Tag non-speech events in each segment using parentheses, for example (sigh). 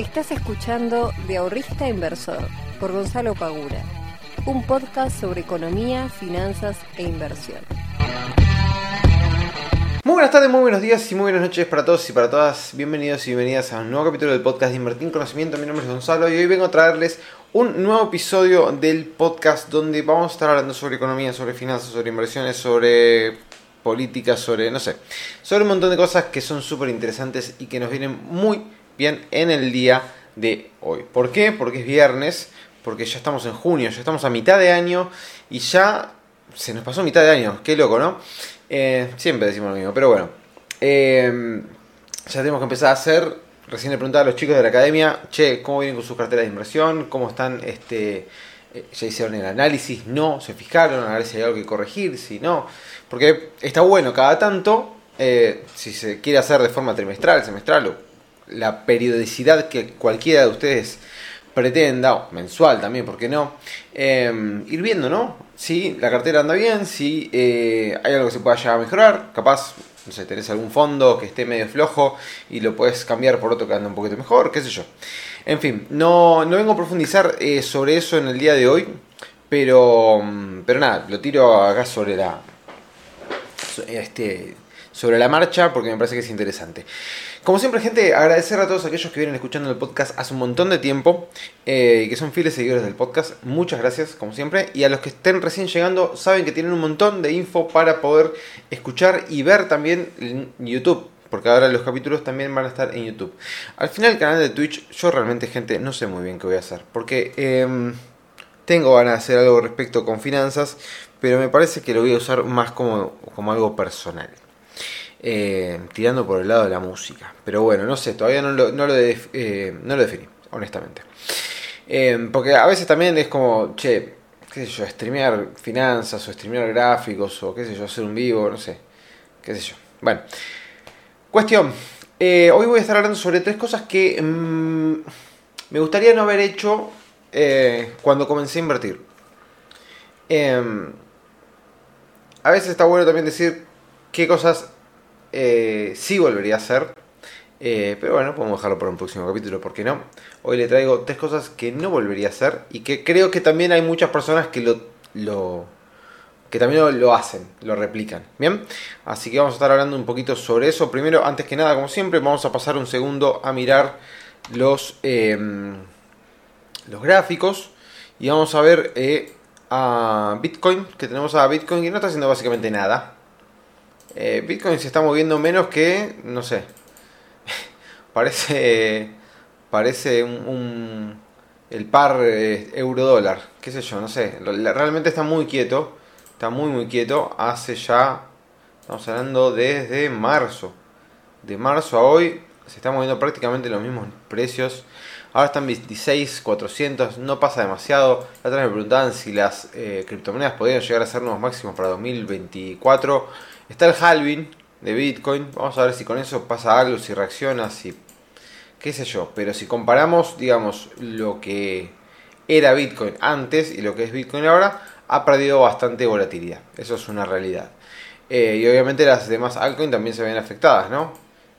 Estás escuchando De Ahorrista Inversor por Gonzalo Pagura, un podcast sobre economía, finanzas e inversión. Muy buenas tardes, muy buenos días y muy buenas noches para todos y para todas. Bienvenidos y bienvenidas a un nuevo capítulo del podcast de Invertir en Conocimiento. Mi nombre es Gonzalo y hoy vengo a traerles un nuevo episodio del podcast donde vamos a estar hablando sobre economía, sobre finanzas, sobre inversiones, sobre política, sobre, no sé, sobre un montón de cosas que son súper interesantes y que nos vienen muy en el día de hoy. ¿Por qué? Porque es viernes, porque ya estamos en junio, ya estamos a mitad de año y ya se nos pasó mitad de año. Qué loco, ¿no? Eh, siempre decimos lo mismo, pero bueno. Eh, ya tenemos que empezar a hacer. Recién le preguntaba a los chicos de la academia, che, ¿cómo vienen con sus carteras de inversión? ¿Cómo están? Este, eh, ¿Ya hicieron el análisis? ¿No? ¿Se fijaron? A ver si hay algo que corregir, si no. Porque está bueno cada tanto, si se quiere hacer de forma trimestral, semestral o la periodicidad que cualquiera de ustedes pretenda, o mensual también, ¿por qué no? ir viendo, ¿no? Si la cartera anda bien, si hay algo que se pueda llegar a mejorar, capaz no sé, tenés algún fondo que esté medio flojo y lo puedes cambiar por otro que anda un poquito mejor, qué sé yo. En fin, no, no vengo a profundizar eh, sobre eso en el día de hoy, pero, pero nada, lo tiro acá sobre la, este, sobre la marcha porque me parece que es interesante. Como siempre, gente, agradecer a todos aquellos que vienen escuchando el podcast hace un montón de tiempo eh, que son fieles seguidores del podcast. Muchas gracias, como siempre. Y a los que estén recién llegando, saben que tienen un montón de info para poder escuchar y ver también YouTube. Porque ahora los capítulos también van a estar en YouTube. Al final, el canal de Twitch, yo realmente, gente, no sé muy bien qué voy a hacer. Porque em, tengo ganas de hacer algo respecto con finanzas, pero me parece que lo voy a usar más como, como algo personal. Eh, tirando por el lado de la música. Pero bueno, no sé, todavía no lo, no eh, definí, honestamente. Eh, porque a veces también es como, che, qué sé yo, streamear finanzas o streamear gráficos o qué sé yo, hacer un vivo, no sé, qué sé yo. Bueno, cuestión. hoy voy a estar hablando sobre tres cosas que mm, me gustaría no haber hecho cuando comencé a invertir. Em, a veces está bueno también decir qué cosas eh, sí volvería a hacer. Eh, pero bueno, podemos dejarlo para un próximo capítulo, ¿por qué no? Hoy le traigo tres cosas que no volvería a hacer y que creo que también hay muchas personas que lo, que también lo, hacen, lo replican. Bien, así que vamos a estar hablando un poquito sobre eso. Primero, antes que nada, como siempre, vamos a pasar un segundo a mirar los, em, los gráficos y vamos a ver eh, a Bitcoin, que tenemos a Bitcoin que no está haciendo básicamente nada. Eh, Bitcoin se está moviendo menos que, no sé, (laughs) parece, parece un, el par eh, euro-dólar, qué sé yo, no sé, realmente está muy quieto, está muy muy quieto, hace ya, estamos hablando desde marzo, de marzo a hoy se están moviendo prácticamente los mismos precios. Ahora están 26, 400, no pasa demasiado. La otra vez me preguntaban si las eh, criptomonedas podrían llegar a ser nuevos máximos para 2024. Está el halving de Bitcoin. Vamos a ver si con eso pasa algo, si reacciona, si. qué sé yo. Pero si comparamos, digamos, lo que era Bitcoin antes y lo que es Bitcoin ahora, ha perdido bastante volatilidad. Eso es una realidad. Eh, y obviamente las demás altcoins también se ven afectadas, ¿no?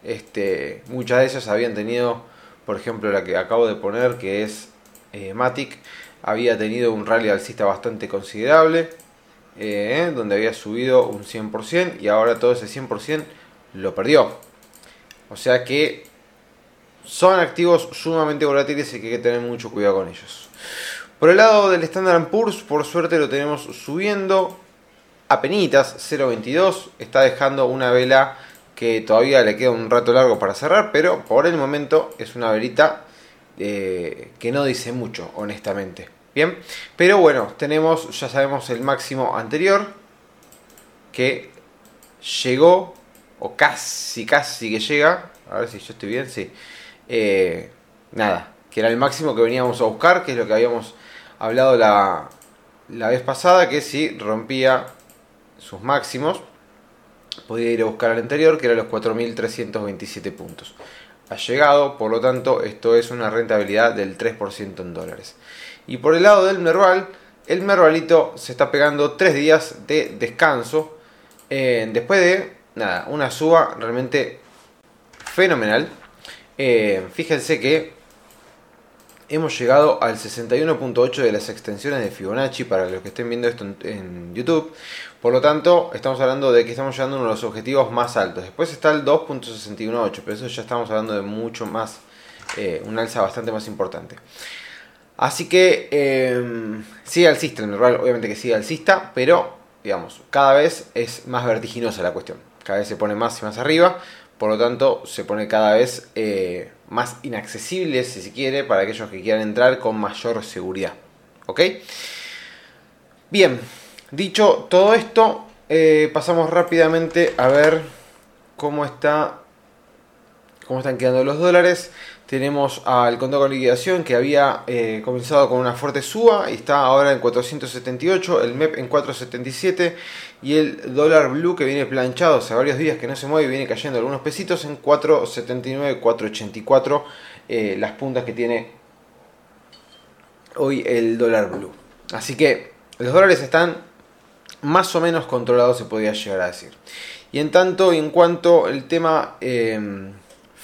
Este, muchas de ellas habían tenido, por ejemplo, la que acabo de poner, que es eh, Matic, había tenido un rally alcista bastante considerable. Eh, donde había subido un 100% y ahora todo ese 100% lo perdió. O sea que son activos sumamente volátiles y hay que tener mucho cuidado con ellos. Por el lado del Standard Poor's, por suerte lo tenemos subiendo a penitas, 0.22. Está dejando una vela que todavía le queda un rato largo para cerrar, pero por el momento es una velita eh, que no dice mucho, honestamente. Bien, pero bueno, tenemos, ya sabemos el máximo anterior que llegó, o casi, casi que llega, a ver si yo estoy bien, sí. Eh, nada, que era el máximo que veníamos a buscar, que es lo que habíamos hablado la, la vez pasada, que si rompía sus máximos, podía ir a buscar al anterior, que era los 4.327 puntos. Ha llegado, por lo tanto, esto es una rentabilidad del 3% en dólares. Y por el lado del Merval, el Mervalito se está pegando tres días de descanso. Eh, después de nada, una suba realmente fenomenal. Eh, fíjense que hemos llegado al 61.8 de las extensiones de Fibonacci para los que estén viendo esto en, YouTube. Por lo tanto, estamos hablando de que estamos llegando a uno de los objetivos más altos. Después está el 2.618, pero eso ya estamos hablando de mucho más, eh, un alza bastante más importante. Así que eh, sigue alcista, en realidad obviamente que sigue alcista, pero digamos, cada vez es más vertiginosa la cuestión. Cada vez se pone más y más arriba, por lo tanto se pone cada vez eh, más inaccesible, si se quiere, para aquellos que quieran entrar con mayor seguridad. ¿Ok? Bien, dicho todo esto, eh, pasamos rápidamente a ver cómo está cómo están quedando los dólares. Tenemos al contado con liquidación que había eh, comenzado con una fuerte suba y está ahora en 478, el MEP en 477 y el dólar blue que viene planchado hace varios días que no se mueve y viene cayendo algunos pesitos en 479, 484 eh, las puntas que tiene hoy el dólar blue. Así que los dólares están más o menos controlados se podría llegar a decir. Y en tanto en cuanto el tema... Eh,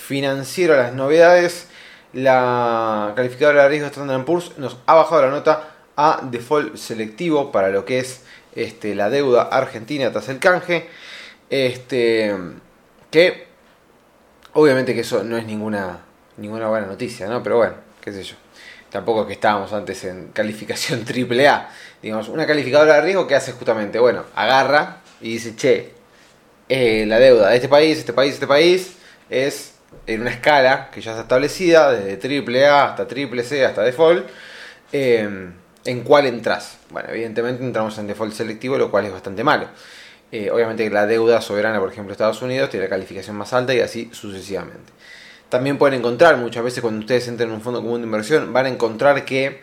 financiero a las novedades, la calificadora de riesgo Standard Poor's nos ha bajado la nota a default selectivo para lo que es este, la deuda argentina tras el canje. Este, que obviamente que eso no es ninguna, ninguna buena noticia, ¿no? Pero bueno, qué sé yo. Tampoco es que estábamos antes en calificación (laughs) AAA. Digamos, una calificadora de riesgo que hace justamente, bueno, agarra y dice, che, eh, la deuda de este país, este país, este país es en una escala que ya está establecida, desde triple A hasta triple C hasta default, em, en cuál entras. Bueno, evidentemente entramos en default selectivo, lo cual es bastante malo. Eh, obviamente la deuda soberana, por ejemplo, Estados Unidos, tiene la calificación más alta y así sucesivamente. También pueden encontrar, muchas veces cuando ustedes entren en un fondo común de inversión, van a encontrar que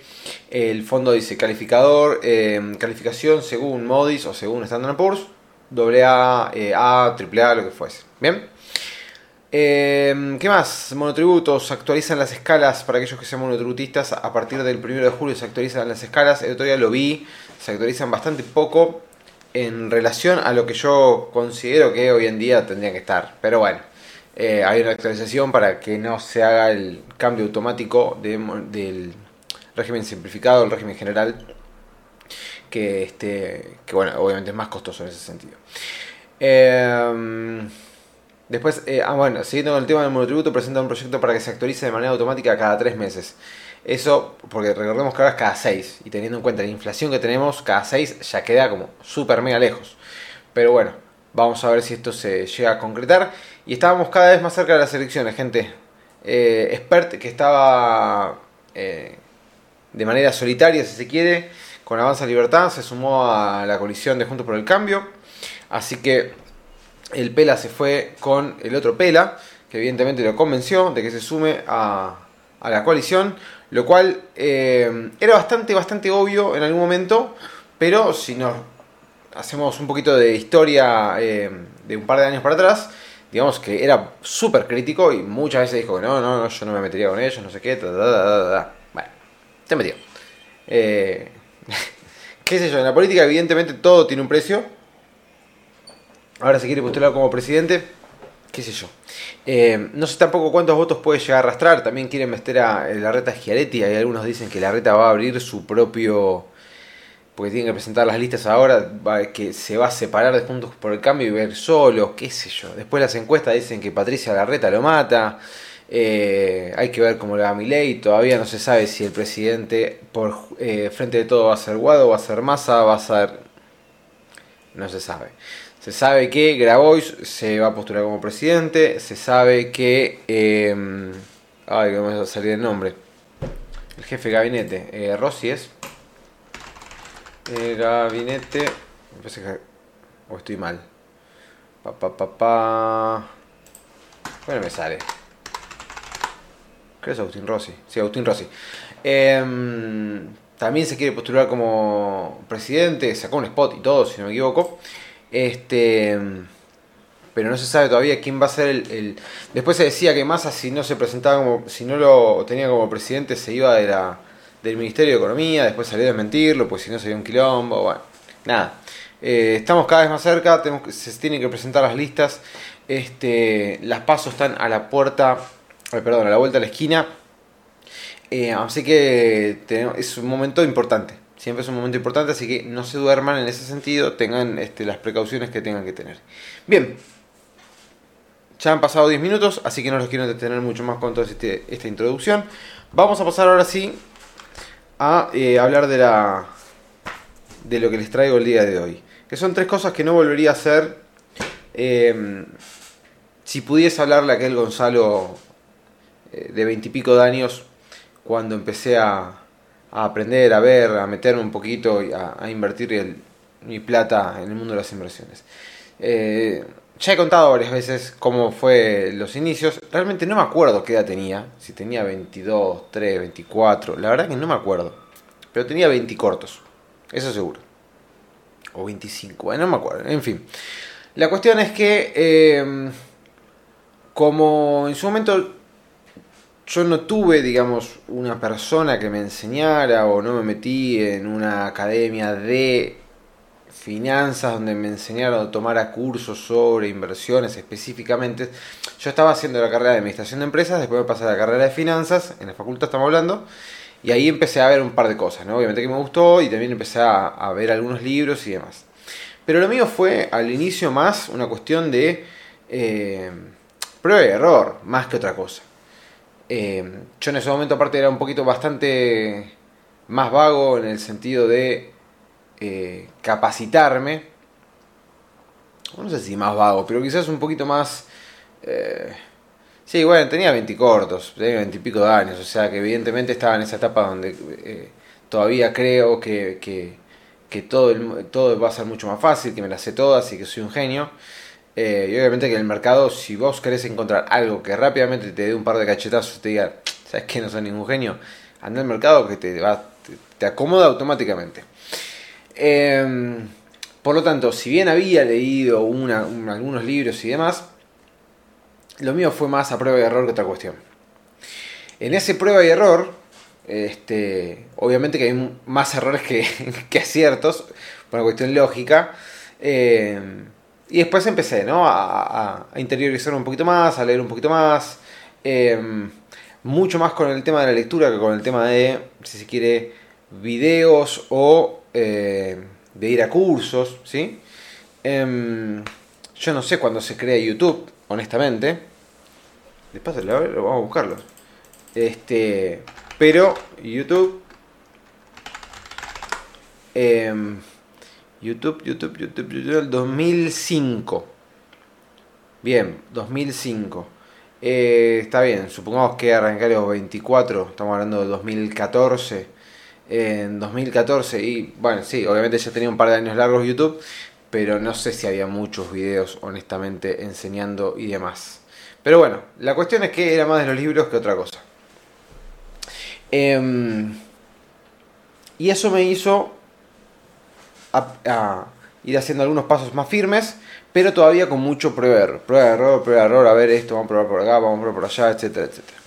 el fondo dice calificador, em, calificación según Modis o según Standard Poor's, AA, eh, AAA, lo que fuese. Bien. Em, ¿Qué más? Monotributos, actualizan las escalas para aquellos que sean monotributistas. A partir del 1 de julio se actualizan las escalas. El otro día lo vi, se actualizan bastante poco en relación a lo que yo considero que hoy en día tendrían que estar. Pero bueno, eh, hay una actualización para que no se haga el cambio automático del régimen simplificado, el régimen general, que, este, que bueno, obviamente es más costoso en ese sentido. Eh, Después, eh, ah, bueno, siguiendo con el tema del monotributo, presenta un proyecto para que se actualice de manera automática cada tres meses. Eso, porque recordemos que ahora es cada seis, y teniendo en cuenta la inflación que tenemos, cada seis ya queda como súper mega lejos. Pero bueno, vamos a ver si esto se llega a concretar. Y estábamos cada vez más cerca de las elecciones, gente. Eh, Expert, que estaba eh, de manera solitaria, si se quiere, con Avanza Libertad, se sumó a la coalición de Juntos por el Cambio. Así que el Pela se fue con el otro Pela, que evidentemente lo convenció de que se sume a, la coalición, lo cual eh, era bastante, bastante obvio en algún momento, pero si nos hacemos un poquito de historia eh, de un par de años para atrás, digamos que era súper crítico y muchas veces dijo que no, no, no, yo no me metería con ellos, no sé qué, bueno, se metió. Eh, (laughs) ¿Qué sé yo? En la política evidentemente todo tiene un precio ahora se quiere postular como presidente, qué sé yo. Eh, no sé tampoco cuántos votos puede llegar a arrastrar. También quieren meter a la reta Schiaretti. Hay algunos dicen que la reta va a abrir su propio. Porque tienen que presentar las listas ahora. que se va a separar de Juntos por el Cambio y ver solo. Qué sé yo. Después las encuestas dicen que Patricia Larreta lo mata. Eh, hay que ver cómo le va a ley. Todavía no se sabe si el presidente por eh, frente de todo va a ser Guado, va a ser Massa, va a ser. No se sabe. Se sabe que Grabois se va a postular como presidente. Se sabe que. Eh, ay, que me va a salir el nombre. El jefe de gabinete. Eh, Rossi es. El gabinete. Me parece que. O estoy mal. Pa, pa, pa, pa. Bueno, me sale. Creo que es Agustín Rossi. Sí, Agustín Rossi. Em, también se quiere postular como presidente. Sacó un spot y todo, si no me equivoco. Este, pero no se sabe todavía quién va a ser el, Después se decía que Massa si no se presentaba como, si no lo tenía como presidente se iba de del Ministerio de Economía, después salió a desmentirlo, pues si no sería un quilombo, bueno, nada. Eh, estamos cada vez más cerca, tenemos, se tienen que presentar las listas. Este, las pasos están a la puerta, perdón, a la vuelta de la esquina. Eh, así que es un momento importante. Siempre es un momento importante, así que no se duerman en ese sentido, tengan este, las precauciones que tengan que tener. Bien, ya han pasado 10 minutos, así que no los quiero detener mucho más con toda este, esta introducción. Vamos a pasar ahora sí a eh, hablar de, la, de lo que les traigo el día de hoy. Que son tres cosas que no volvería a hacer em, si pudiese hablarle a aquel Gonzalo eh, de veintipico de años cuando empecé a, a aprender, a ver, a meterme un poquito y a, invertir mi plata en el mundo de las inversiones. Eh, ya he contado varias veces cómo fue los inicios. Realmente no me acuerdo qué edad tenía. Si tenía 22, 3, 24. La verdad que no me acuerdo. Pero tenía 20 cortos. Eso seguro. O 25. Bueno, no me acuerdo. En fin. La cuestión es que... Eh, como en su momento yo no tuve, digamos, una persona que me enseñara o no me metí en una academia de finanzas donde me enseñaron o tomara cursos sobre inversiones específicamente. Yo estaba haciendo la carrera de administración de empresas, después me pasé a la carrera de finanzas, en la facultad estamos hablando, y ahí empecé a ver un par de cosas, ¿no? Obviamente que me gustó y también empecé a, ver algunos libros y demás. Pero lo mío fue al inicio más una cuestión de eh, prueba y error, más que otra cosa. Eh, yo en ese momento aparte era un poquito bastante más vago en el sentido de eh, capacitarme. No sé si más vago, pero quizás un poquito más... Eh, sí, bueno, tenía 20 cortos, tenía 20 y pico de años, o sea que evidentemente estaba en esa etapa donde eh, todavía creo que, que, todo, todo va a ser mucho más fácil, que me las sé todas y que soy un genio. Eh, y obviamente que en el mercado, si vos querés encontrar algo que rápidamente te dé un par de cachetazos y te diga, ¿sabes que No soy ningún genio. Anda al mercado que te, va, te, acomoda automáticamente. Em, por lo tanto, si bien había leído algunos libros y demás, lo mío fue más a prueba y error que otra cuestión. En ese prueba y error, este, obviamente que hay más errores que, (laughs) aciertos, por una cuestión lógica. Eh, y después empecé, ¿no? A, interiorizar un poquito más, a leer un poquito más. Em, mucho más con el tema de la lectura que con el tema de, si se quiere, videos o eh, de ir a cursos, ¿sí? Em, yo no sé cuándo se crea YouTube, honestamente. Después lo vamos a buscarlo. Este, pero YouTube YouTube, YouTube, YouTube, YouTube, 2005. Bien, 2005. Eh, está bien, supongamos que arranqué los 24, estamos hablando de 2014. En 2014, y bueno, sí, obviamente ya tenía un par de años largos YouTube, pero no sé si había muchos videos, honestamente, enseñando y demás. Pero bueno, la cuestión es que era más de los libros que otra cosa. Em, y eso me hizo ir haciendo algunos pasos más firmes, pero todavía con mucho prueba de error, prueba de error, prueba de error, a ver esto, vamos a probar por acá, vamos a probar por allá, etcétera, etcétera.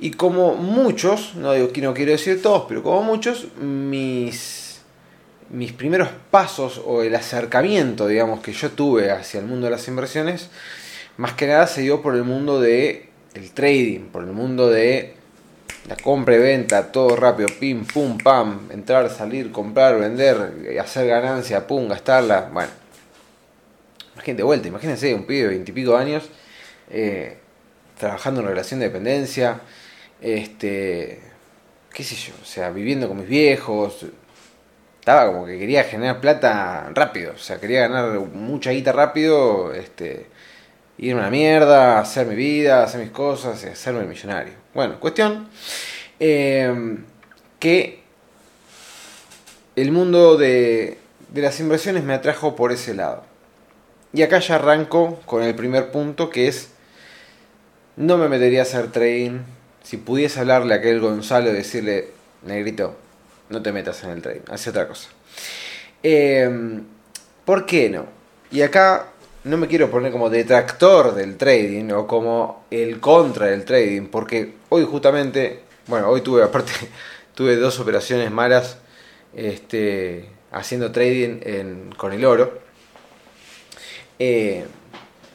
Y como muchos, no digo no quiero decir todos, pero como muchos, mis, mis primeros pasos o el acercamiento, digamos, que yo tuve hacia el mundo de las inversiones, más que nada se dio por el mundo de trading, por el mundo de la compra y venta, todo rápido, pim, pum, pam, entrar, salir, comprar, vender, hacer ganancia, pum, gastarla. Bueno, imagínate vuelta, imagínense un pibe de veintipico años eh, trabajando en relación de dependencia, este, qué sé yo, o sea, viviendo con mis viejos. Estaba como que quería generar plata rápido, o sea, quería ganar mucha guita rápido, este, irme a la mierda, hacer mi vida, hacer mis cosas hacerme el millonario. Bueno, cuestión eh, que el mundo de, de las inversiones me atrajo por ese lado. Y acá ya arranco con el primer punto que es, no me metería a hacer trading. Si pudiese hablarle a aquel Gonzalo y decirle, negrito, no te metas en el trading, hace otra cosa. Eh, ¿Por qué no? Y acá no me quiero poner como detractor del trading o como el contra del trading, porque hoy justamente, bueno, hoy tuve (laughs) aparte, tuve dos operaciones malas este, haciendo trading con el oro. Eh,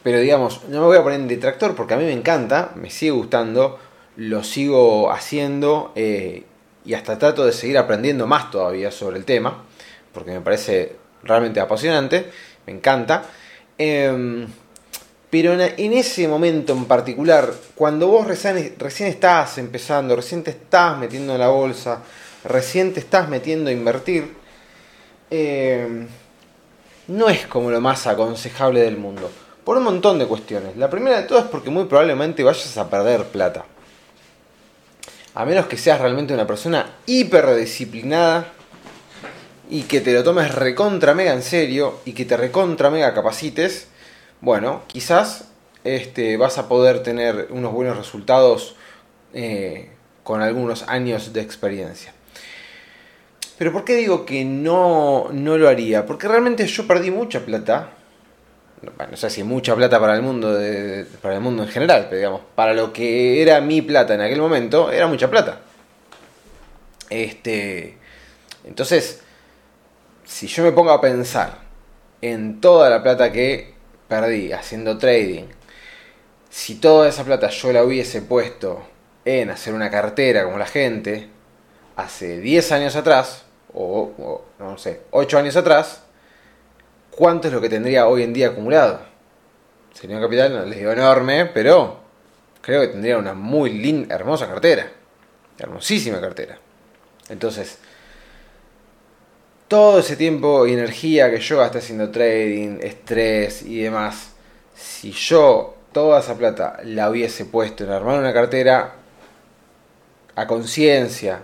pero digamos, no me voy a poner en detractor porque a mí me encanta, me sigue gustando. lo sigo haciendo eh, y hasta trato de seguir aprendiendo más todavía sobre el tema, porque me parece realmente apasionante, me encanta. Em, pero en, ese momento en particular, cuando vos recién, estás empezando, recién te estás metiendo en la bolsa, recién te estás metiendo a invertir, em, no es como lo más aconsejable del mundo. Por un montón de cuestiones. La primera de todas es porque muy probablemente vayas a perder plata. A menos que seas realmente una persona hiperdisciplinada y que te lo tomes recontra mega en serio y que te recontra mega capacites, bueno, quizás este, vas a poder tener unos buenos resultados eh, con algunos años de experiencia. Pero ¿por qué digo que no, no lo haría? Porque realmente yo perdí mucha plata. Bueno, no sé si mucha plata para el mundo, para el mundo en general, pero digamos, para lo que era mi plata en aquel momento, era mucha plata. Este, entonces, si yo me pongo a pensar en toda la plata que perdí haciendo trading, si toda esa plata yo la hubiese puesto en hacer una cartera como la gente, hace 10 años atrás, o, no sé, 8 años atrás, ¿cuánto es lo que tendría hoy en día acumulado? Sería un capital, no les digo enorme, pero creo que tendría una muy linda, hermosa cartera. Hermosísima cartera. Entonces, todo ese tiempo y energía que yo gasté haciendo trading, estrés y demás, si yo toda esa plata la hubiese puesto en armar una cartera a conciencia,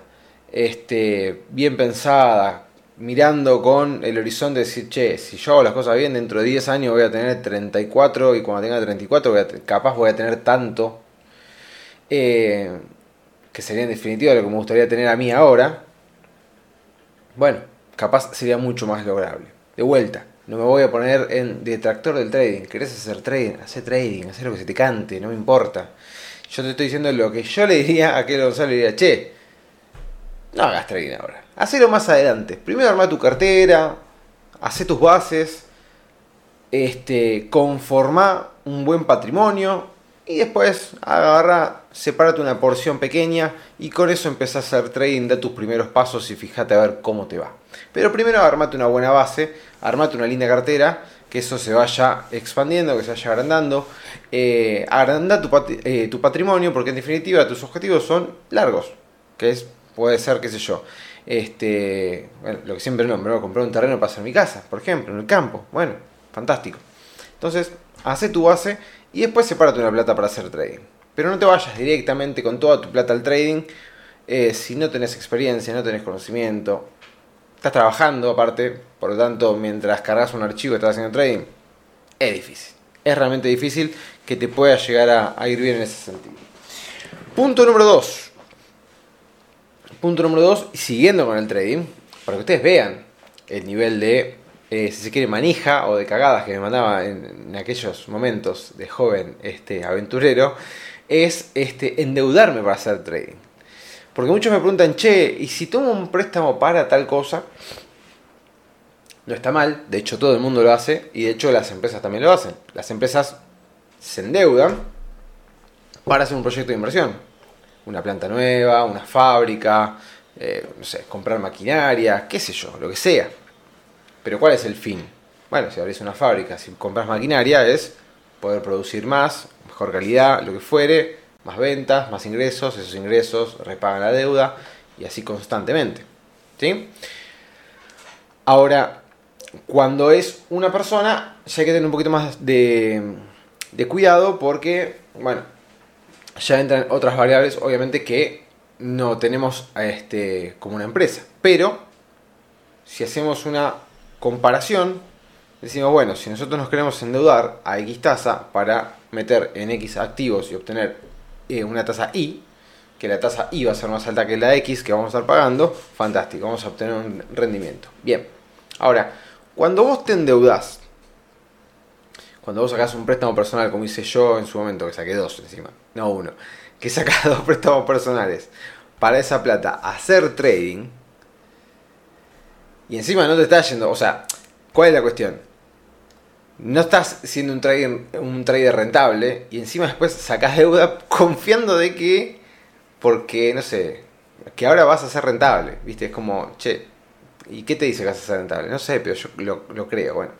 este, bien pensada, mirando con el horizonte de decir, che, si yo hago las cosas bien, dentro de 10 años voy a tener 34 y cuando tenga 34 voy a, capaz voy a tener tanto, eh, que sería en definitiva lo que me gustaría tener a mí ahora, bueno, capaz sería mucho más lograble. De vuelta, no me voy a poner en detractor del trading. ¿Querés hacer trading? Haz trading, haz lo que se te cante, no me importa. Yo te estoy diciendo lo que yo le diría a aquel Gonzalo, le diría, che, no hagas trading ahora. Hacelo más adelante. Primero arma tu cartera, hace tus bases, este, conforma un buen patrimonio y después agarra, sepárate una porción pequeña y con eso empezás a hacer trading, da tus primeros pasos y fíjate a ver cómo te va. Pero primero armate una buena base, armate una linda cartera, que eso se vaya expandiendo, que se vaya agrandando. Eh, agranda tu, eh, tu patrimonio porque en definitiva tus objetivos son largos, que es puede ser, qué sé yo, este, bueno, lo que siempre nombro, comprar un terreno para hacer mi casa, por ejemplo, en el campo. Bueno, fantástico. Entonces, hace tu base y después sepárate una plata para hacer trading. Pero no te vayas directamente con toda tu plata al trading eh, si no tenés experiencia, no tenés conocimiento. Estás trabajando aparte, por lo tanto, mientras cargas un archivo y estás haciendo trading, es difícil. Es realmente difícil que te pueda llegar a, ir bien en ese sentido. Punto número 2 Punto número 2, siguiendo con el trading, para que ustedes vean el nivel de, eh, si se quiere, manija o de cagadas que me mandaba en, aquellos momentos de joven este, aventurero, es este, endeudarme para hacer trading. Porque muchos me preguntan, che, ¿y si tomo un préstamo para tal cosa? No está mal, de hecho todo el mundo lo hace y de hecho las empresas también lo hacen. Las empresas se endeudan para hacer un proyecto de inversión una planta nueva, una fábrica, eh, no sé, comprar maquinaria, qué sé yo, lo que sea. Pero ¿cuál es el fin? Bueno, si abrís una fábrica, si compras maquinaria, es poder producir más, mejor calidad, lo que fuere, más ventas, más ingresos, esos ingresos repagan la deuda y así constantemente. ¿Sí? Ahora, cuando es una persona, ya hay que tener un poquito más de, de cuidado porque, bueno, ya entran otras variables, obviamente, que no tenemos este, como una empresa. Pero, si hacemos una comparación, decimos, bueno, si nosotros nos queremos endeudar a X tasa para meter en X activos y obtener eh, una tasa Y, que la tasa I va a ser más alta que la X que vamos a estar pagando, fantástico, vamos a obtener un rendimiento. Bien, ahora, cuando vos te endeudás, cuando vos sacás un préstamo personal, como hice yo en su momento, que saqué dos encima, no uno, que sacás (laughs) dos préstamos personales para esa plata hacer trading, y encima no te está yendo, o sea, ¿cuál es la cuestión? No estás siendo un trader, un trader rentable y encima después sacás deuda (laughs) confiando de que porque, no sé, que ahora vas a ser rentable, ¿viste? Es como, che, ¿y qué te dice que vas a ser rentable? No sé, pero yo lo, lo creo, bueno.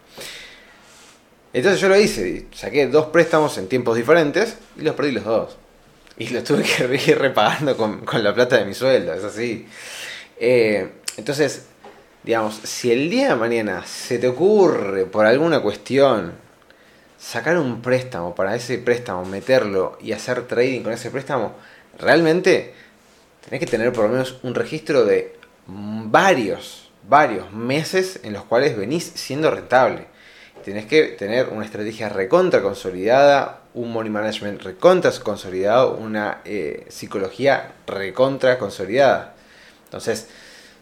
Entonces yo lo hice, saqué dos préstamos en tiempos diferentes y los perdí los dos. Y los tuve que (laughs) ir repagando con, con la plata de mi sueldo, es así. Eh, entonces, digamos, si el día de mañana se te ocurre por alguna cuestión sacar un préstamo para ese préstamo, meterlo y hacer trading con ese préstamo, realmente tenés que tener por lo menos un registro de varios, varios meses en los cuales venís siendo rentable. Tenés que tener una estrategia recontra consolidada, un money management recontra consolidado, una eh, psicología recontra consolidada. Entonces,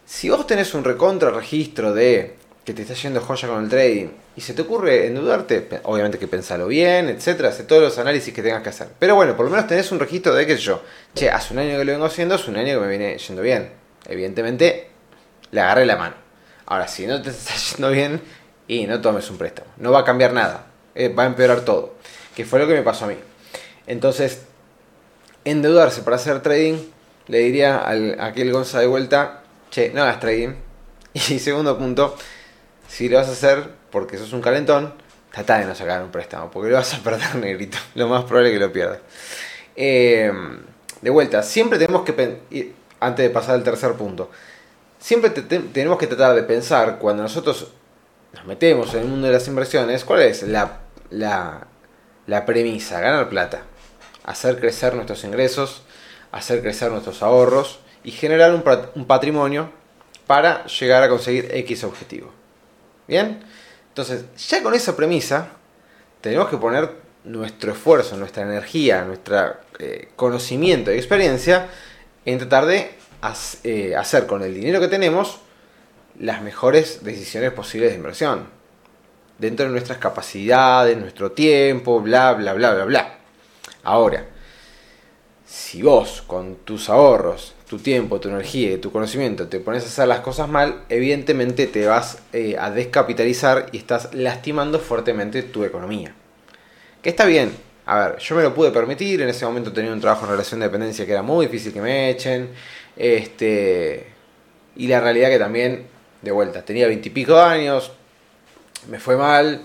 si vos tenés un recontra registro de que te está yendo joya con el trading y se te ocurre endeudarte, obviamente que pensalo bien, etcétera, hace todos los análisis que tengas que hacer. Pero bueno, por lo menos tenés un registro de que yo, che, hace un año que lo vengo haciendo, hace un año que me viene yendo bien. Evidentemente, le agarré la mano. Ahora, si no te (laughs) está yendo bien, y no tomes un préstamo. No va a cambiar nada. Eh, va a empeorar todo. Que fue lo que me pasó a mí. Entonces, endeudarse para hacer trading, le diría a aquel Gonza de vuelta, che, no hagas trading. (laughs) Y segundo punto, si lo vas a hacer porque sos un calentón, trata de no sacar un préstamo, porque lo vas a perder (laughs) negrito. Lo más probable es que lo pierdas. Eh, de vuelta, siempre tenemos que, antes de pasar al tercer punto, siempre tenemos que tratar de pensar cuando nosotros nos metemos en el mundo de las inversiones, ¿cuál es la, la premisa? Ganar plata, hacer crecer nuestros ingresos, hacer crecer nuestros ahorros y generar un, patrimonio para llegar a conseguir X objetivo. ¿Bien? Entonces, ya con esa premisa, tenemos que poner nuestro esfuerzo, nuestra energía, nuestro eh, conocimiento y experiencia en tratar de eh, hacer con el dinero que tenemos las mejores decisiones posibles de inversión. Dentro de nuestras capacidades, nuestro tiempo, bla, bla, bla, bla, bla. Ahora, si vos con tus ahorros, tu tiempo, tu energía y tu conocimiento te pones a hacer las cosas mal, evidentemente te vas eh, a descapitalizar y estás lastimando fuertemente tu economía. Que está bien. A ver, yo me lo pude permitir, en ese momento tenía un trabajo en relación de dependencia que era muy difícil que me echen. Este, y la realidad que también de vuelta. Tenía veintipico años, me fue mal,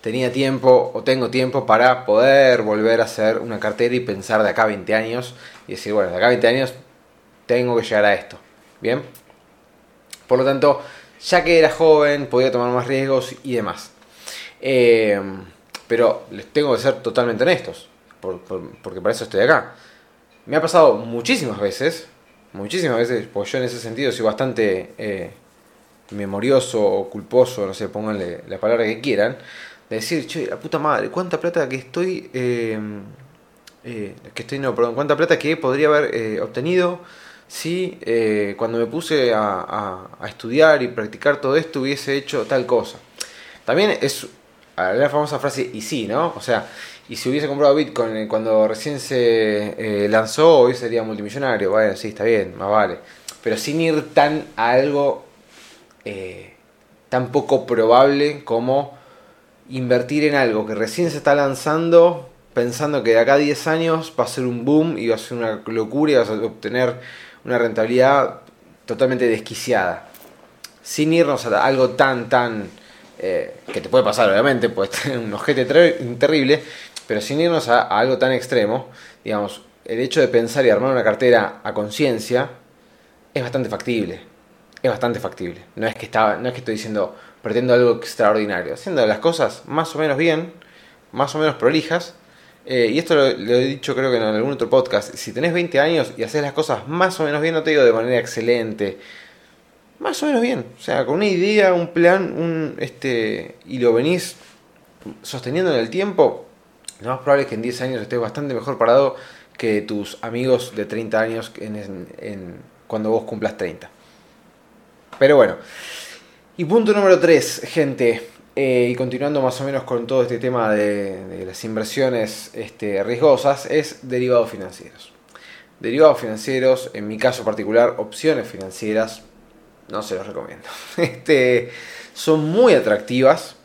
tenía tiempo o tengo tiempo para poder volver a hacer una cartera y pensar de acá a 20 años y decir, bueno, de acá a 20 años tengo que llegar a esto. ¿Bien? Por lo tanto, ya que era joven, podía tomar más riesgos y demás. Eh, pero les tengo que ser totalmente honestos, porque para eso estoy acá. Me ha pasado muchísimas veces, muchísimas veces, pues yo en ese sentido soy bastante... Eh, memorioso o culposo, no sé, pónganle la palabra que quieran, de decir, che, la puta madre, cuánta plata que estoy, em, eh, que estoy, no, perdón, cuánta plata que podría haber eh, obtenido si eh, cuando me puse a, a, estudiar y practicar todo esto hubiese hecho tal cosa. También es la famosa frase, y sí, ¿no? O sea, y si hubiese comprado Bitcoin cuando recién se lanzó, hoy sería multimillonario. Bueno, sí, está bien, más vale. Pero sin ir tan a algo eh, tan poco probable como invertir en algo que recién se está lanzando pensando que de acá a 10 años va a ser un boom y va a ser una locura y vas a obtener una rentabilidad totalmente desquiciada. Sin irnos a algo tan, tan... Eh, que te puede pasar obviamente, (laughs) tener un ojete terrible, pero sin irnos a, a algo tan extremo, digamos, el hecho de pensar y armar una cartera a conciencia es bastante factible es bastante factible. No es que estaba, no es que estoy diciendo pretendo algo extraordinario, haciendo las cosas más o menos bien, más o menos prolijas. Eh, y esto lo, he dicho creo que en algún otro podcast. Si tenés 20 años y haces las cosas más o menos bien, no te digo de manera excelente, más o menos bien. O sea, con una idea, un plan, un este y lo venís sosteniendo en el tiempo, lo más probable es que en 10 años estés bastante mejor parado que tus amigos de 30 años en, cuando vos cumplas 30. Pero bueno. Y punto número 3, gente. Eh, y continuando más o menos con todo este tema de, las inversiones este, riesgosas, es derivados financieros. Derivados financieros, en mi caso particular, opciones financieras, no se los recomiendo. (laughs) Este, son muy atractivas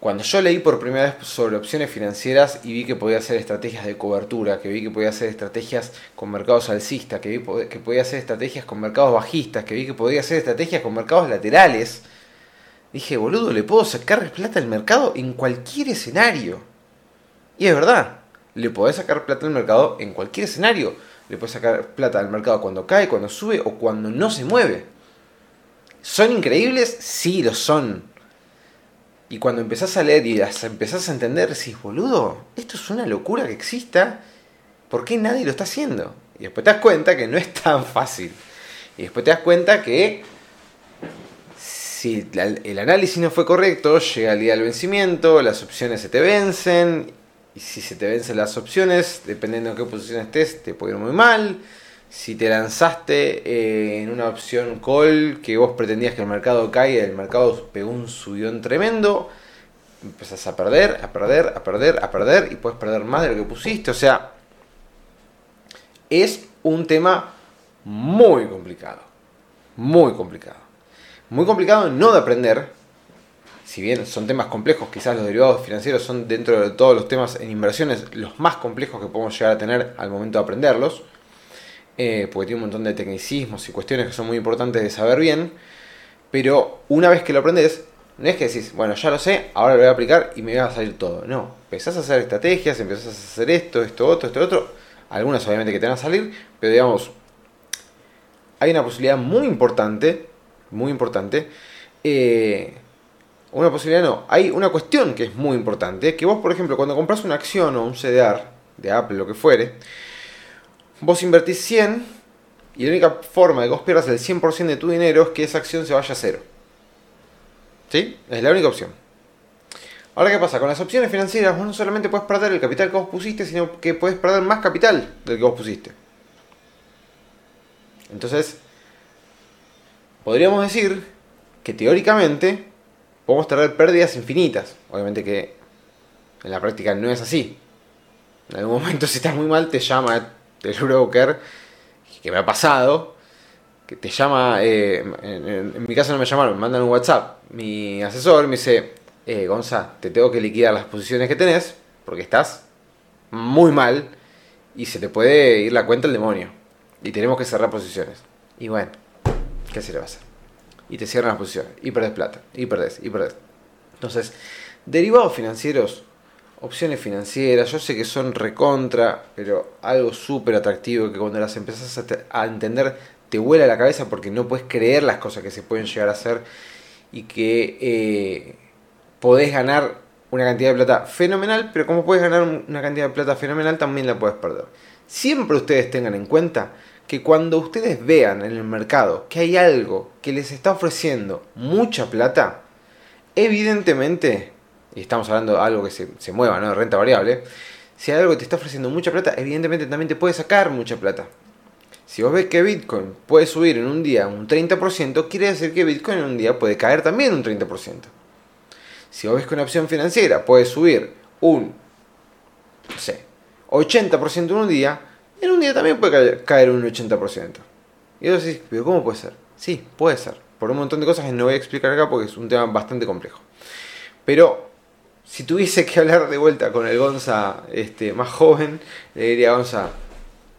cuando yo leí por primera vez sobre opciones financieras y vi que podía hacer estrategias de cobertura, que vi que podía hacer estrategias con mercados alcistas, que vi que podía hacer estrategias con mercados bajistas, que vi que podía hacer estrategias con mercados laterales, dije, boludo, le puedo sacar plata al mercado en cualquier escenario. Y es verdad, le podés sacar plata al mercado en cualquier escenario. Le podés sacar plata al mercado cuando cae, cuando sube o cuando no se mueve. ¿Son increíbles? Sí, lo son y cuando empezás a leer y las empezás a entender, decís, boludo, esto es una locura que exista, ¿por qué nadie lo está haciendo? Y después te das cuenta que no es tan fácil. Y después te das cuenta que si el análisis no fue correcto, llega el día del vencimiento, las opciones se te vencen, y si se te vencen las opciones, dependiendo de qué posición estés, te puede ir muy mal si te lanzaste eh, en una opción call que vos pretendías que el mercado caiga, el mercado pegó un subidón tremendo, empezás a perder, a perder, a perder, a perder y puedes perder más de lo que pusiste. O sea, es un tema muy complicado. Muy complicado. Muy complicado no de aprender. Si bien son temas complejos, quizás los derivados financieros son dentro de todos los temas en inversiones los más complejos que podemos llegar a tener al momento de aprenderlos eh, porque tiene un montón de tecnicismos y cuestiones que son muy importantes de saber bien, pero una vez que lo aprendes, no es que decís, bueno, ya lo sé, ahora lo voy a aplicar y me va a salir todo. No, empezás a hacer estrategias, empezás a hacer esto, esto, otro, esto, otro. Algunas obviamente que te van a salir, pero digamos, hay una posibilidad muy importante, muy importante. Eh, una posibilidad no, hay una cuestión que es muy importante, que vos, por ejemplo, cuando compras una acción o un CDR de Apple, lo que fuere, Vos invertís 100 y la única forma de que vos pierdas el 100% de tu dinero es que esa acción se vaya a cero. ¿Sí? Es la única opción. Ahora, ¿qué pasa? Con las opciones financieras vos no solamente puedes perder el capital que vos pusiste, sino que puedes perder más capital del que vos pusiste. Entonces, podríamos decir que teóricamente podemos tener pérdidas infinitas. Obviamente que en la práctica no es así. En algún momento (laughs) si estás muy mal te llama del broker, que me ha pasado, que te llama, eh, en, mi caso no me llamaron, me mandan un WhatsApp, mi asesor me dice, eh, Gonza, te tengo que liquidar las posiciones que tenés, porque estás muy mal y se te puede ir la cuenta el demonio. Y tenemos que cerrar posiciones. Y bueno, ¿qué se le va a hacer? Y te cierran las posiciones, y perdés plata, y perdés, y perdés. Entonces, derivados financieros opciones financieras, yo sé que son recontra, pero algo súper atractivo que cuando las empezás a, entender te vuela la cabeza porque no puedes creer las cosas que se pueden llegar a hacer y que eh, podés ganar una cantidad de plata fenomenal, pero como puedes ganar una cantidad de plata fenomenal también la puedes perder. Siempre ustedes tengan en cuenta que cuando ustedes vean en el mercado que hay algo que les está ofreciendo mucha plata, evidentemente y estamos hablando de algo que se, mueva, ¿no? De renta variable, si hay algo que te está ofreciendo mucha plata, evidentemente también te puede sacar mucha plata. Si vos ves que Bitcoin puede subir en un día un 30%, quiere decir que Bitcoin en un día puede caer también un 30%. Si vos ves que una opción financiera puede subir un, no sé, 80% en un día, en un día también puede caer un 80%. Y vos decís, pero ¿cómo puede ser? Sí, puede ser. Por un montón de cosas que no voy a explicar acá porque es un tema bastante complejo. Pero si tuviese que hablar de vuelta con el Gonza este, más joven, le diría Gonza,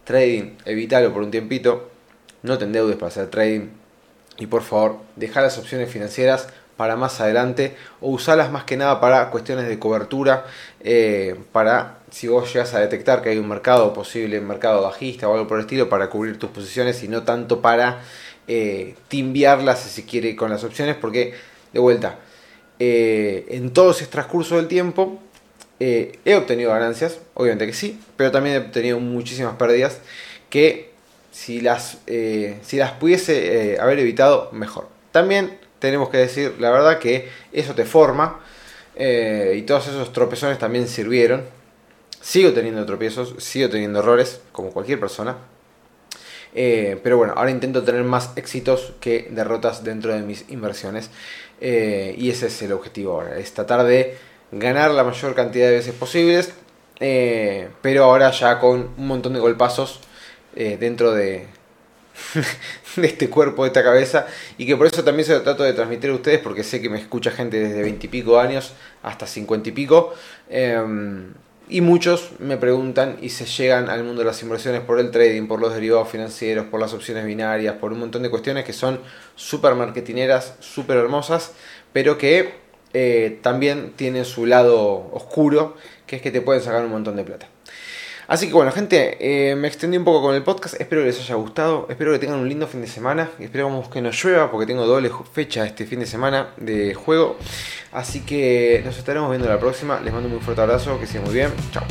trading, evítalo por un tiempito, no te endeudes para hacer trading y por favor, deja las opciones financieras para más adelante o usarlas más que nada para cuestiones de cobertura, eh, para si vos llegas a detectar que hay un mercado posible, un mercado bajista o algo por el estilo, para cubrir tus posiciones y no tanto para eh, timbiarlas si quiere con las opciones, porque de vuelta, eh, en todo ese transcurso del tiempo eh, he obtenido ganancias, obviamente que sí, pero también he obtenido muchísimas pérdidas que si las, eh, si las pudiese haber evitado, mejor. También tenemos que decir la verdad que eso te forma y todos esos tropezones también sirvieron. Sigo teniendo tropiezos, sigo teniendo errores, como cualquier persona. pero bueno, ahora intento tener más éxitos que derrotas dentro de mis inversiones. Eh, y ese es el objetivo ahora, es tratar de ganar la mayor cantidad de veces posibles, eh, pero ahora ya con un montón de golpazos eh, dentro de, (laughs) de este cuerpo, de esta cabeza, y que por eso también se lo trato de transmitir a ustedes, porque sé que me escucha gente desde veintipico años hasta cincuenta y pico, em, y muchos me preguntan y se llegan al mundo de las inversiones por el trading, por los derivados financieros, por las opciones binarias, por un montón de cuestiones que son súper marketineras, súper hermosas, pero que eh, también tienen su lado oscuro, que es que te pueden sacar un montón de plata. Así que bueno, gente, eh, me extendí un poco con el podcast. Espero que les haya gustado. Espero que tengan un lindo fin de semana. Esperamos que no llueva porque tengo doble fecha este fin de semana de juego. Así que nos estaremos viendo la próxima. Les mando un muy fuerte abrazo. Que sigan muy bien. Chao.